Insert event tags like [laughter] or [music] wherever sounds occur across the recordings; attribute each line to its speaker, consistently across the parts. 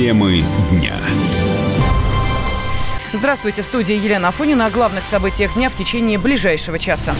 Speaker 1: Темы дня.
Speaker 2: Здравствуйте, в студии Елена Афонина о главных событиях дня в течение ближайшего часа.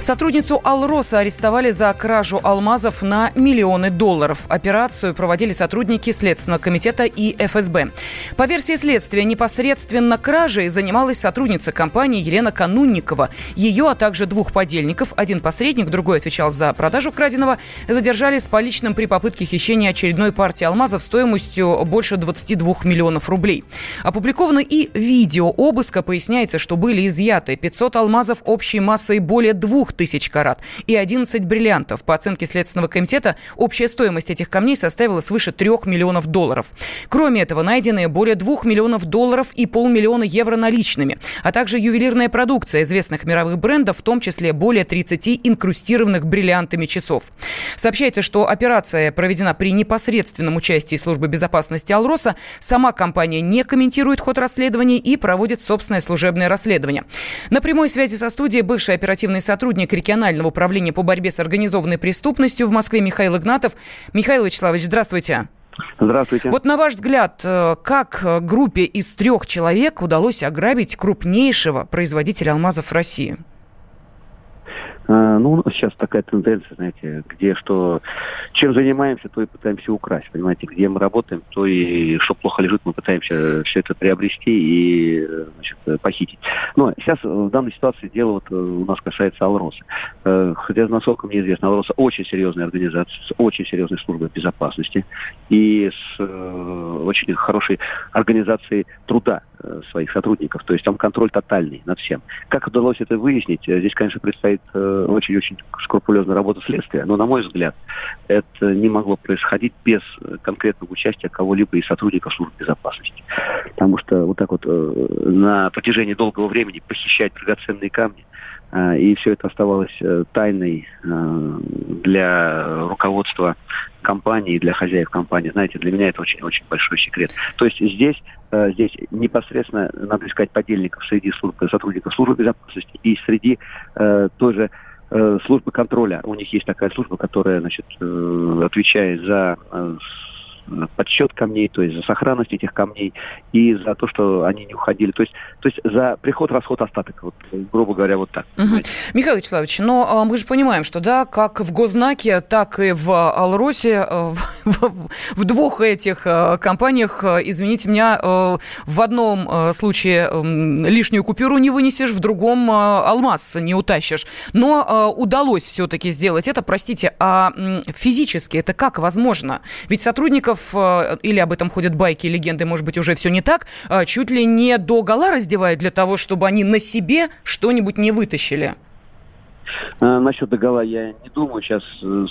Speaker 2: Сотрудницу Алроса арестовали за кражу алмазов на миллионы долларов. Операцию проводили сотрудники Следственного комитета и ФСБ. По версии следствия, непосредственно кражей занималась сотрудница компании Елена Канунникова. Ее, а также двух подельников, один посредник, другой отвечал за продажу краденого, задержали с поличным при попытке хищения очередной партии алмазов стоимостью больше 22 миллионов рублей. Опубликовано и видео обыска. Поясняется, что были изъяты 500 алмазов общей массой более 2 тысяч карат и 11 бриллиантов. По оценке Следственного комитета, общая стоимость этих камней составила свыше 3 миллионов долларов. Кроме этого, найдены более 2 миллионов долларов и полмиллиона евро наличными, а также ювелирная продукция известных мировых брендов, в том числе более 30 инкрустированных бриллиантами часов. Сообщается, что операция проведена при непосредственном участии службы безопасности Алроса. Сама компания не комментирует ход расследования и проводит собственное служебное расследование. На прямой связи со студией бывший оперативный сотрудник сотрудник регионального управления по борьбе с организованной преступностью в Москве Михаил Игнатов. Михаил Вячеславович, здравствуйте.
Speaker 3: Здравствуйте.
Speaker 2: Вот на ваш взгляд, э, как группе из трех человек удалось ограбить крупнейшего производителя алмазов в России?
Speaker 3: А, ну, сейчас такая тенденция, знаете, где что, чем занимаемся, то и пытаемся украсть, понимаете, где мы работаем, то и что плохо лежит, мы пытаемся все это приобрести и значит, похитить. Но сейчас в данной ситуации дело вот у нас касается Алроса. Э, хотя, насколько мне известно, Алроса очень серьезная организация, с очень серьезной службой безопасности и с э, очень хорошей организацией труда э, своих сотрудников. То есть там контроль тотальный над всем. Как удалось это выяснить? Здесь, конечно, предстоит очень-очень скрупулезная работа следствия, но, на мой взгляд, это не могло происходить без конкретного участия кого-либо из сотрудников службы безопасности. Потому что вот так вот э, на протяжении долгого времени похищать драгоценные камни, э, и все это оставалось э, тайной для руководства компании, для хозяев компании. Знаете, для меня это очень-очень большой секрет. То есть здесь, здесь непосредственно надо искать подельников среди служб, сотрудников службы безопасности и среди той же Э, службы контроля. У них есть такая служба, которая значит, э, отвечает за э, подсчет камней, то есть за сохранность этих камней и за то, что они не уходили. То есть, то есть за приход, расход, остаток, вот, грубо говоря, вот так.
Speaker 2: Угу. Михаил Вячеславович, но а, мы же понимаем, что да, как в Гознаке, так и в Алросе, в, [laughs] в, двух этих э, компаниях, э, извините меня, в одном случае лишнюю купюру не вынесешь, в другом алмаз не утащишь. Но удалось все-таки сделать это, простите, а физически это как возможно? Ведь сотрудников э, или об этом ходят байки легенды, может быть, уже все не так, э, чуть ли не до гола раздевают для того, чтобы они на себе что-нибудь не вытащили?
Speaker 3: Э, насчет догола я не думаю. Сейчас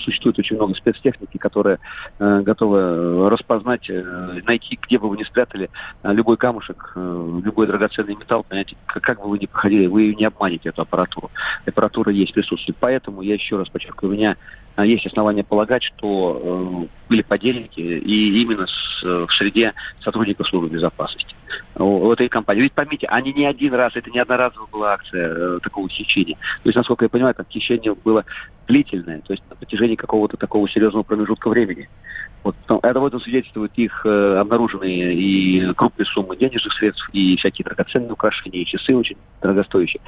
Speaker 3: существует очень много спецтехники, которая э, готова распознать, э, найти, где бы вы ни спрятали любой камушек, любой драгоценный металл, понимаете, как бы вы ни проходили, вы не обманете эту аппаратуру. Аппаратура есть, присутствует. Поэтому я еще раз подчеркиваю, у меня а есть основания полагать, что э, были подельники и именно с, в среде сотрудников службы безопасности у этой компании. Ведь поймите, они не один раз, это не одноразовая была акция э, такого хищения. То есть, насколько я понимаю, там хищение было длительное, то есть на протяжении какого-то такого серьезного промежутка времени. Вот, это вот свидетельствует их э, обнаруженные и крупные суммы денежных средств, и всякие драгоценные украшения, и часы очень дорогостоящие,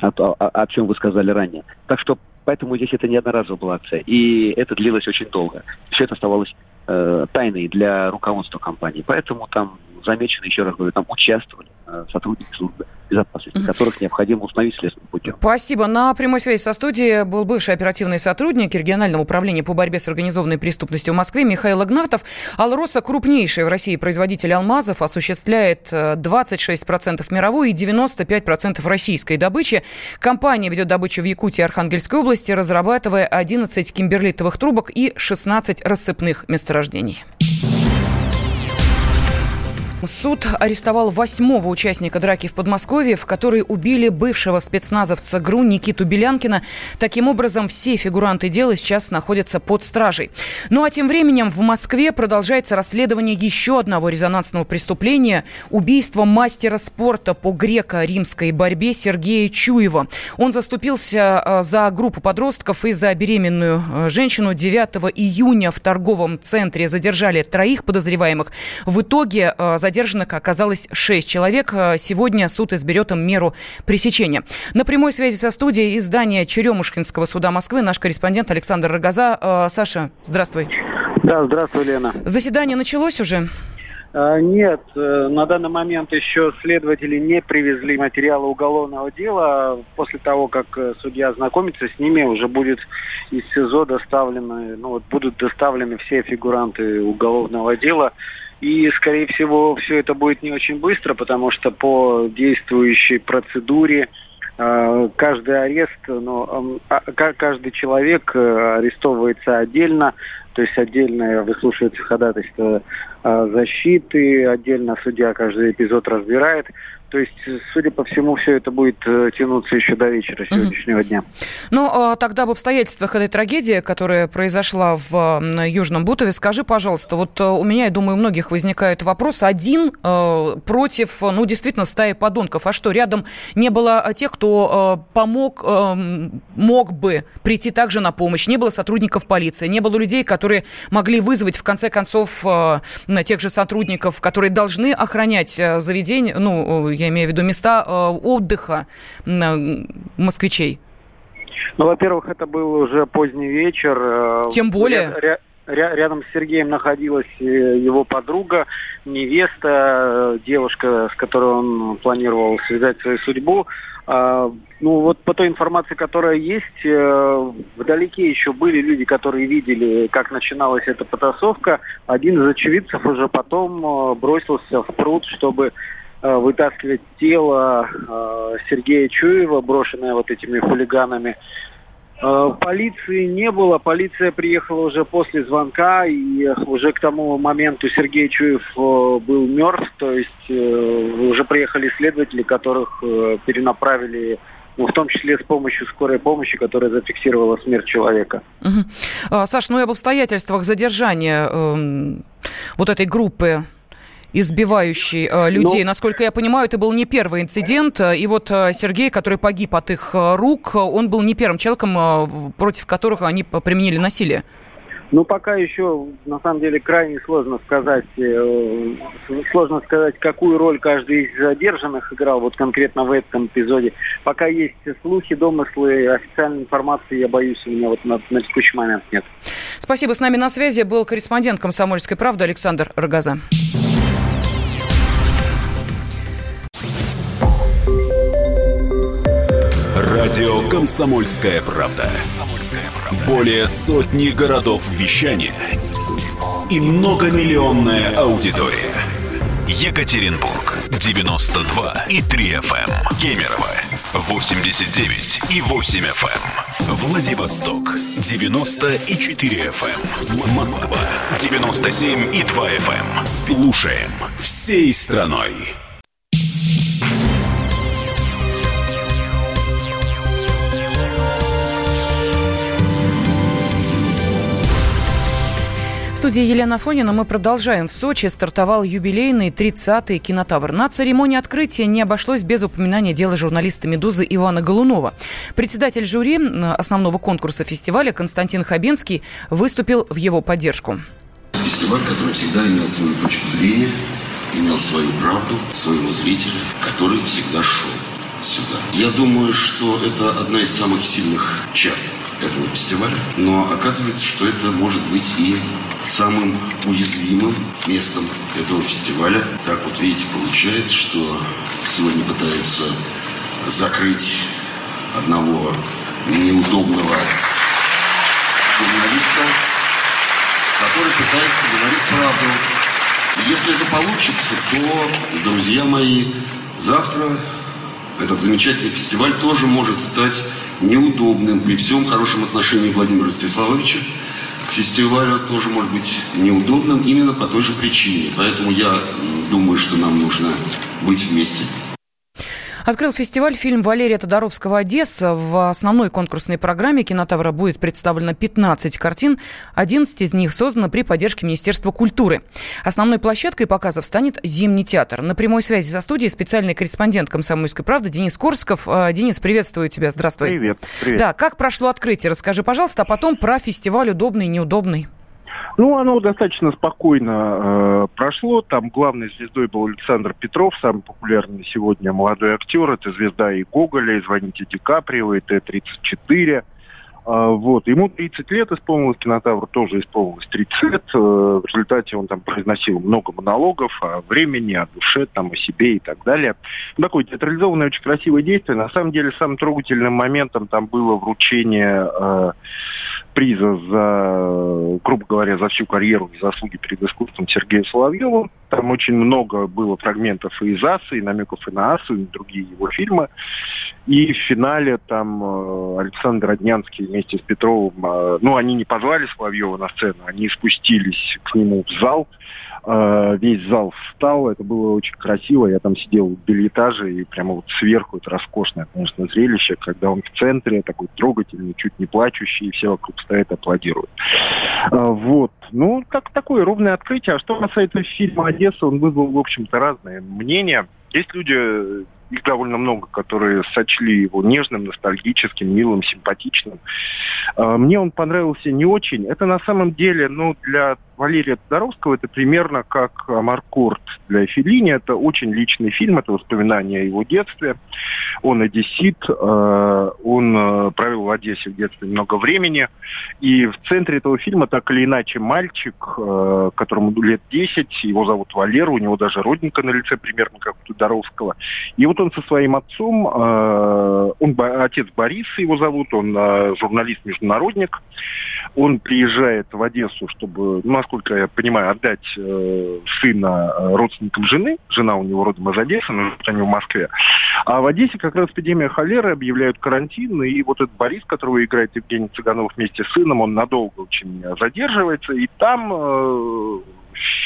Speaker 3: о, о, о чем вы сказали ранее. Так что Поэтому здесь это не одноразовая была акция. И это длилось очень долго. Все это оставалось э, тайной для руководства компании. Поэтому там замечены, еще раз говорю, там участвовали сотрудники службы безопасности, которых необходимо установить следственным путем.
Speaker 2: Спасибо. На прямой связи со студией был бывший оперативный сотрудник регионального управления по борьбе с организованной преступностью в Москве Михаил Игнатов. Алроса, крупнейший в России производитель алмазов, осуществляет 26% э, мировой и 95% российской добычи. Компания ведет добычу в Якутии и Архангельской области, разрабатывая 11 кимберлитовых трубок и 16 рассыпных месторождений. Суд арестовал восьмого участника драки в Подмосковье, в которой убили бывшего спецназовца ГРУ Никиту Белянкина. Таким образом, все фигуранты дела сейчас находятся под стражей. Ну а тем временем в Москве продолжается расследование еще одного резонансного преступления – убийства мастера спорта по греко-римской борьбе Сергея Чуева. Он заступился э, за группу подростков и за беременную э, женщину 9 июня в торговом центре задержали троих подозреваемых. В итоге э, задержанных оказалось 6 человек. Э, сегодня суд изберет им меру пресечения. На прямой связи со студией из здания Черемушкинского суда Москвы наш корреспондент Александр Рогоза. Э, Саша, здравствуй.
Speaker 1: Да, здравствуй, Лена.
Speaker 2: Заседание началось уже?
Speaker 1: Нет, на данный момент еще следователи не привезли материалы уголовного дела. После того, как судья ознакомится с ними, уже будет из СИЗО доставлены, ну вот будут доставлены все фигуранты уголовного дела. И, скорее всего, все это будет не очень быстро, потому что по действующей процедуре э, каждый арест, ну, каждый человек э, арестовывается отдельно, то есть отдельно выслушивается ходатайство э, защиты, отдельно судья каждый эпизод разбирает. То есть, судя по всему, все это будет э, тянуться еще до вечера сегодняшнего дня.
Speaker 2: Ну, а тогда об обстоятельствах этой трагедии, которая произошла в Южном Бутове, скажи, пожалуйста, вот э, у меня, я думаю, у многих возникает вопрос, один э, против, ну, действительно, стаи подонков. А что, рядом не было тех, кто э, помог, э, мог бы прийти также на помощь? Не было сотрудников полиции, не было людей, которые могли вызвать, в конце концов, э, тех же сотрудников, которые должны охранять э, заведение, ну, я имею в виду места э, отдыха москвичей?
Speaker 1: Ну, во-первых, это был уже поздний вечер.
Speaker 2: Э, Тем более.
Speaker 1: Ря- ря- рядом с Сергеем находилась э, его подруга, невеста, девушка, с которой он планировал связать свою судьбу. А, ну вот по той информации, которая есть, вдалеке еще были люди, которые видели, как начиналась эта потасовка. Один из очевидцев уже потом бросился в пруд, чтобы Э, вытаскивать тело э, Сергея Чуева, брошенное вот этими хулиганами. Э, полиции не было, полиция приехала уже после звонка, и уже к тому моменту Сергей Чуев был мертв, то есть уже приехали следователи, которых перенаправили ну, в том числе с помощью скорой помощи, которая зафиксировала смерть человека.
Speaker 2: Угу. Саш, ну и об обстоятельствах задержания э, вот этой группы избивающий э, людей. Ну, Насколько я понимаю, это был не первый инцидент. И вот э, Сергей, который погиб от их э, рук, он был не первым человеком, э, против которых они применили насилие.
Speaker 1: Ну, пока еще, на самом деле, крайне сложно сказать, э, сложно сказать, какую роль каждый из задержанных играл, вот конкретно в этом эпизоде. Пока есть слухи, домыслы, официальной информации, я боюсь, у меня вот на, на текущий момент нет.
Speaker 2: Спасибо. С нами на связи был корреспондент «Комсомольской правды» Александр Рогоза.
Speaker 4: Радио «Комсомольская правда». Более сотни городов вещания и многомиллионная аудитория. Екатеринбург 92 и 3 FM. Эм. Кемерово 89 и 8 FM. Эм. Владивосток 90 и 4 FM. Эм. Москва 97 и 2 FM. Слушаем всей страной.
Speaker 2: Студии Елена Фонина мы продолжаем. В Сочи стартовал юбилейный 30-й кинотавр. На церемонии открытия не обошлось без упоминания дела журналиста «Медузы» Ивана Голунова. Председатель жюри основного конкурса фестиваля Константин Хабенский выступил в его поддержку.
Speaker 5: Фестиваль, который всегда имел свою точку зрения, имел свою правду, своего зрителя, который всегда шел сюда. Я думаю, что это одна из самых сильных черт этого фестиваля, но оказывается, что это может быть и самым уязвимым местом этого фестиваля. Так вот, видите, получается, что сегодня пытаются закрыть одного неудобного журналиста, который пытается говорить правду. И если это получится, то, друзья мои, завтра этот замечательный фестиваль тоже может стать неудобным при всем хорошем отношении Владимира Ростиславовича фестивалю тоже может быть неудобным именно по той же причине. Поэтому я думаю, что нам нужно быть вместе.
Speaker 2: Открыл фестиваль фильм Валерия Тодоровского «Одесса». В основной конкурсной программе «Кинотавра» будет представлено 15 картин. 11 из них созданы при поддержке Министерства культуры. Основной площадкой показов станет Зимний театр. На прямой связи со студией специальный корреспондент «Комсомольской правды» Денис Корсков. Э, Денис, приветствую тебя. Здравствуй.
Speaker 6: Привет. Привет.
Speaker 2: Да, как прошло открытие? Расскажи, пожалуйста, а потом про фестиваль удобный и неудобный.
Speaker 6: Ну, оно достаточно спокойно э, прошло. Там главной звездой был Александр Петров, самый популярный сегодня молодой актер. Это звезда и Гоголя, и «Звоните Ди Каприо», и Т-34. А, вот. Ему 30 лет исполнилось, кинотавр тоже исполнилось 30 лет. Э, в результате он там произносил много монологов о времени, о душе, там, о себе и так далее. Такое театрализованное, очень красивое действие. На самом деле, самым трогательным моментом там было вручение э, приза за, грубо говоря, за всю карьеру и заслуги перед искусством Сергея Соловьева. Там очень много было фрагментов и из «Асы», и намеков и на «Асу», и другие его фильмы. И в финале там э, Александр Роднянский вместе с Петровым, э, ну, они не позвали Соловьева на сцену, они спустились к нему в зал, э, весь зал встал, это было очень красиво, я там сидел в бельэтаже, и прямо вот сверху это роскошное, конечно, зрелище, когда он в центре, такой трогательный, чуть не плачущий, и все вокруг стоят, аплодируют. Вот. Ну, так, такое ровное открытие. А что касается фильма «Одесса», он вызвал, в общем-то, разные мнения. Есть люди, их довольно много, которые сочли его нежным, ностальгическим, милым, симпатичным. Мне он понравился не очень. Это на самом деле, ну, для Валерия Тодоровского это примерно как Амаркорд для Филини. Это очень личный фильм, это воспоминания о его детстве. Он одессит, э, он э, провел в Одессе в детстве много времени. И в центре этого фильма так или иначе мальчик, э, которому лет 10, его зовут Валера, у него даже родненько на лице примерно как у Тодоровского. И вот он со своим отцом, он отец Борис его зовут, он журналист-международник. Он приезжает в Одессу, чтобы, ну, насколько я понимаю, отдать э, сына э, родственникам жены. Жена у него родом из Одессы, но они в Москве. А в Одессе как раз эпидемия холеры, объявляют карантин, и вот этот Борис, которого играет Евгений Цыганов вместе с сыном, он надолго очень задерживается, и там э,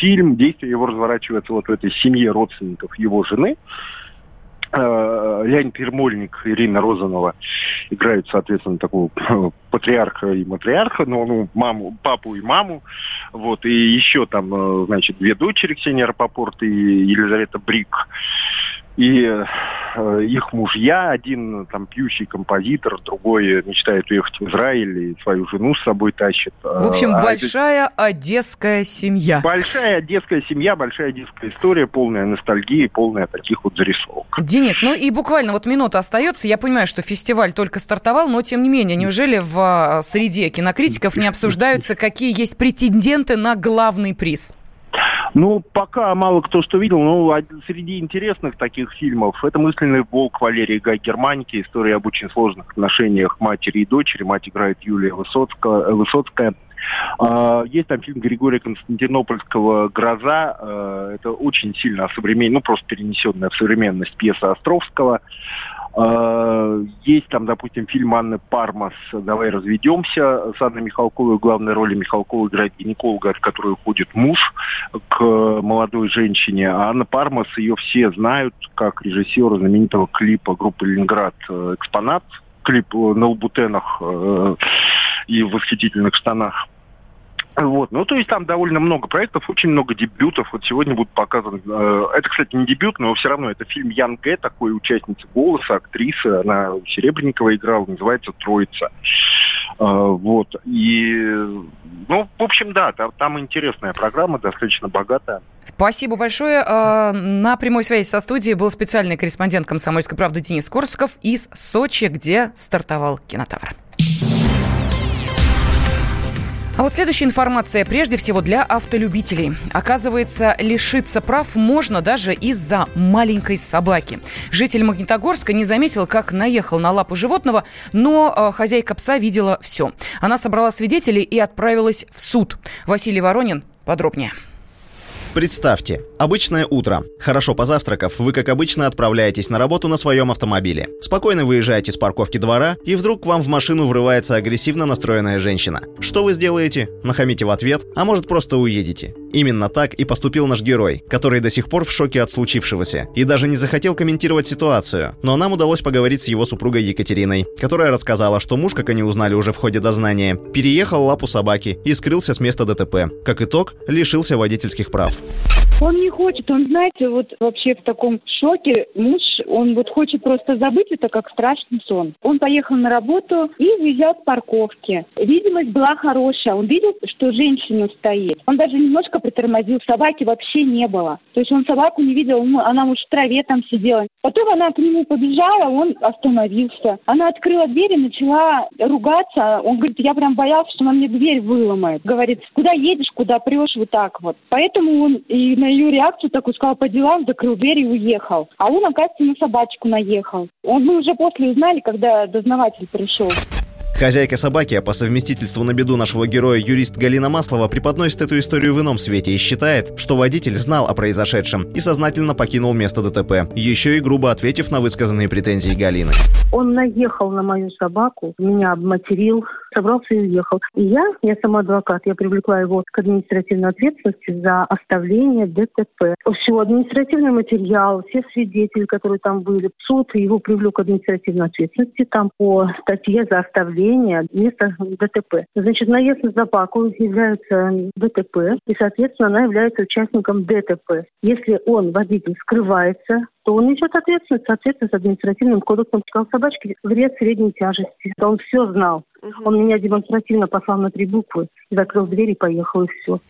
Speaker 6: фильм, действие его разворачивается вот в этой семье родственников его жены. Э, Леонид Ермольник, Ирина Розанова играют, соответственно, такого [laughs] патриарха и матриарха, ну, ну, маму, папу и маму, вот, и еще там, э, значит, две дочери, Ксения Рапопорт и Елизавета Брик и э, их мужья, один там пьющий композитор, другой мечтает уехать в Израиль и свою жену с собой тащит.
Speaker 2: В общем, а большая это... одесская семья.
Speaker 6: Большая одесская семья, большая одесская история, полная ностальгии, полная таких вот зарисовок.
Speaker 2: Денис, ну и буквально вот минута остается. Я понимаю, что фестиваль только стартовал, но тем не менее, неужели в среде кинокритиков не обсуждаются, какие есть претенденты на главный приз?
Speaker 6: Ну, пока мало кто что видел, но среди интересных таких фильмов это «Мысленный волк» Валерии Гай Германики, история об очень сложных отношениях матери и дочери. Мать играет Юлия Высоцкая. Высоцкая. А, есть там фильм Григория Константинопольского «Гроза». А, это очень сильно современная, ну, просто перенесенная в современность пьеса Островского. А, есть там, допустим, фильм Анны Пармас «Давай разведемся» с Анной Михалковой. Главной роли Михалкова играет гинеколога, от которой уходит муж к молодой женщине. А Анна Пармас, ее все знают как режиссера знаменитого клипа группы «Ленинград» «Экспонат». Клип на лабутенах э, и в восхитительных штанах. Вот. Ну, то есть там довольно много проектов, очень много дебютов. Вот сегодня будут показаны... Э, это, кстати, не дебют, но все равно это фильм Ян Гэ, такой участница голоса, актриса. Она Серебренникова играла, называется «Троица». Э, вот. И, ну, в общем, да, там, там интересная программа, достаточно богатая.
Speaker 2: Спасибо большое. Э, на прямой связи со студией был специальный корреспондент «Комсомольской правды» Денис Корсков из Сочи, где стартовал кинотавр. А вот следующая информация прежде всего для автолюбителей. Оказывается, лишиться прав можно даже из-за маленькой собаки. Житель Магнитогорска не заметил, как наехал на лапу животного, но э, хозяйка пса видела все. Она собрала свидетелей и отправилась в суд. Василий Воронин подробнее.
Speaker 7: Представьте, обычное утро. Хорошо позавтракав, вы, как обычно, отправляетесь на работу на своем автомобиле. Спокойно выезжаете с парковки двора, и вдруг к вам в машину врывается агрессивно настроенная женщина. Что вы сделаете? Нахамите в ответ, а может просто уедете. Именно так и поступил наш герой, который до сих пор в шоке от случившегося и даже не захотел комментировать ситуацию. Но нам удалось поговорить с его супругой Екатериной, которая рассказала, что муж, как они узнали уже в ходе дознания, переехал лапу собаки и скрылся с места ДТП. Как итог, лишился водительских прав.
Speaker 8: Он не хочет, он, знаете, вот вообще в таком шоке. Муж, он вот хочет просто забыть это, как страшный сон. Он поехал на работу и въезжал с парковки. Видимость была хорошая. Он видел, что женщина стоит. Он даже немножко притормозил. Собаки вообще не было. То есть он собаку не видел, ну, она может в траве там сидела. Потом она к нему побежала, он остановился. Она открыла дверь и начала ругаться. Он говорит, я прям боялся, что она мне дверь выломает. Говорит, куда едешь, куда прешь, вот так вот. Поэтому он и на ее реакцию такую сказал по делам, закрыл дверь и уехал. А он, оказывается, на собачку наехал. Он мы уже после узнали, когда дознаватель пришел.
Speaker 7: Хозяйка собаки, а по совместительству на беду нашего героя юрист Галина Маслова преподносит эту историю в ином свете и считает, что водитель знал о произошедшем и сознательно покинул место ДТП, еще и грубо ответив на высказанные претензии Галины.
Speaker 9: Он наехал на мою собаку, меня обматерил, собрался и уехал. И я, я сама адвокат, я привлекла его к административной ответственности за оставление ДТП. Все, административный материал, все свидетели, которые там были, суд его привлек к административной ответственности там по статье за оставление места ДТП. Значит, наезд на собаку является ДТП, и, соответственно, она является участником ДТП. Если он, водитель, скрывается, то он несет ответственность, соответственно, с административным кодексом сказал собачки вред средней тяжести. Он все знал. Он меня демонстративно послал на три буквы, закрыл дверь и поехал, и все.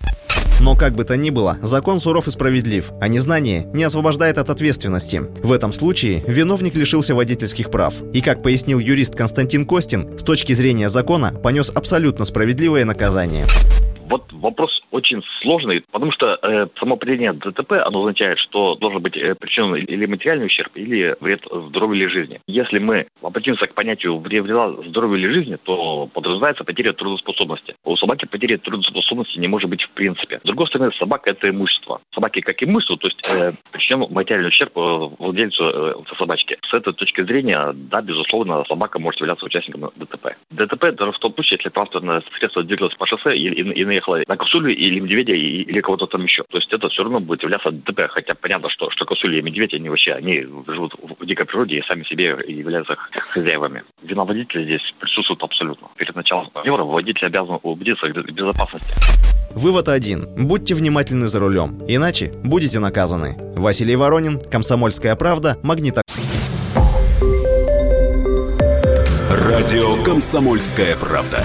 Speaker 7: Но как бы то ни было, закон суров и справедлив, а незнание не освобождает от ответственности. В этом случае виновник лишился водительских прав. И как пояснил юрист Константин Костин, с точки зрения закона понес абсолютно справедливое наказание.
Speaker 10: Вот вопрос очень сложный, потому что э, само определение ДТП, оно означает, что должен быть э, причинен или материальный ущерб, или вред здоровью или жизни. Если мы обратимся к понятию вреда здоровью или жизни, то подразумевается потеря трудоспособности. У собаки потери трудоспособности не может быть в принципе. С другой стороны, собака – это имущество. Собаки как имущество, то есть э, причинен материальный ущерб э, владельцу э, собачки. С этой точки зрения, да, безусловно, собака может являться участником ДТП. ДТП даже в том случае, если транспортное средство двигалось по шоссе и, и, и наехало на косулю или медведя, или кого-то там еще. То есть это все равно будет являться ДТП. Хотя понятно, что, что косули и медведь, они вообще, они живут в дикой природе и сами себе являются хозяевами. Вина водителя здесь присутствует абсолютно. Перед началом маневра водитель обязан убедиться в безопасности.
Speaker 7: Вывод один. Будьте внимательны за рулем, иначе будете наказаны. Василий Воронин, Комсомольская правда, Магнита.
Speaker 4: Радио «Комсомольская правда».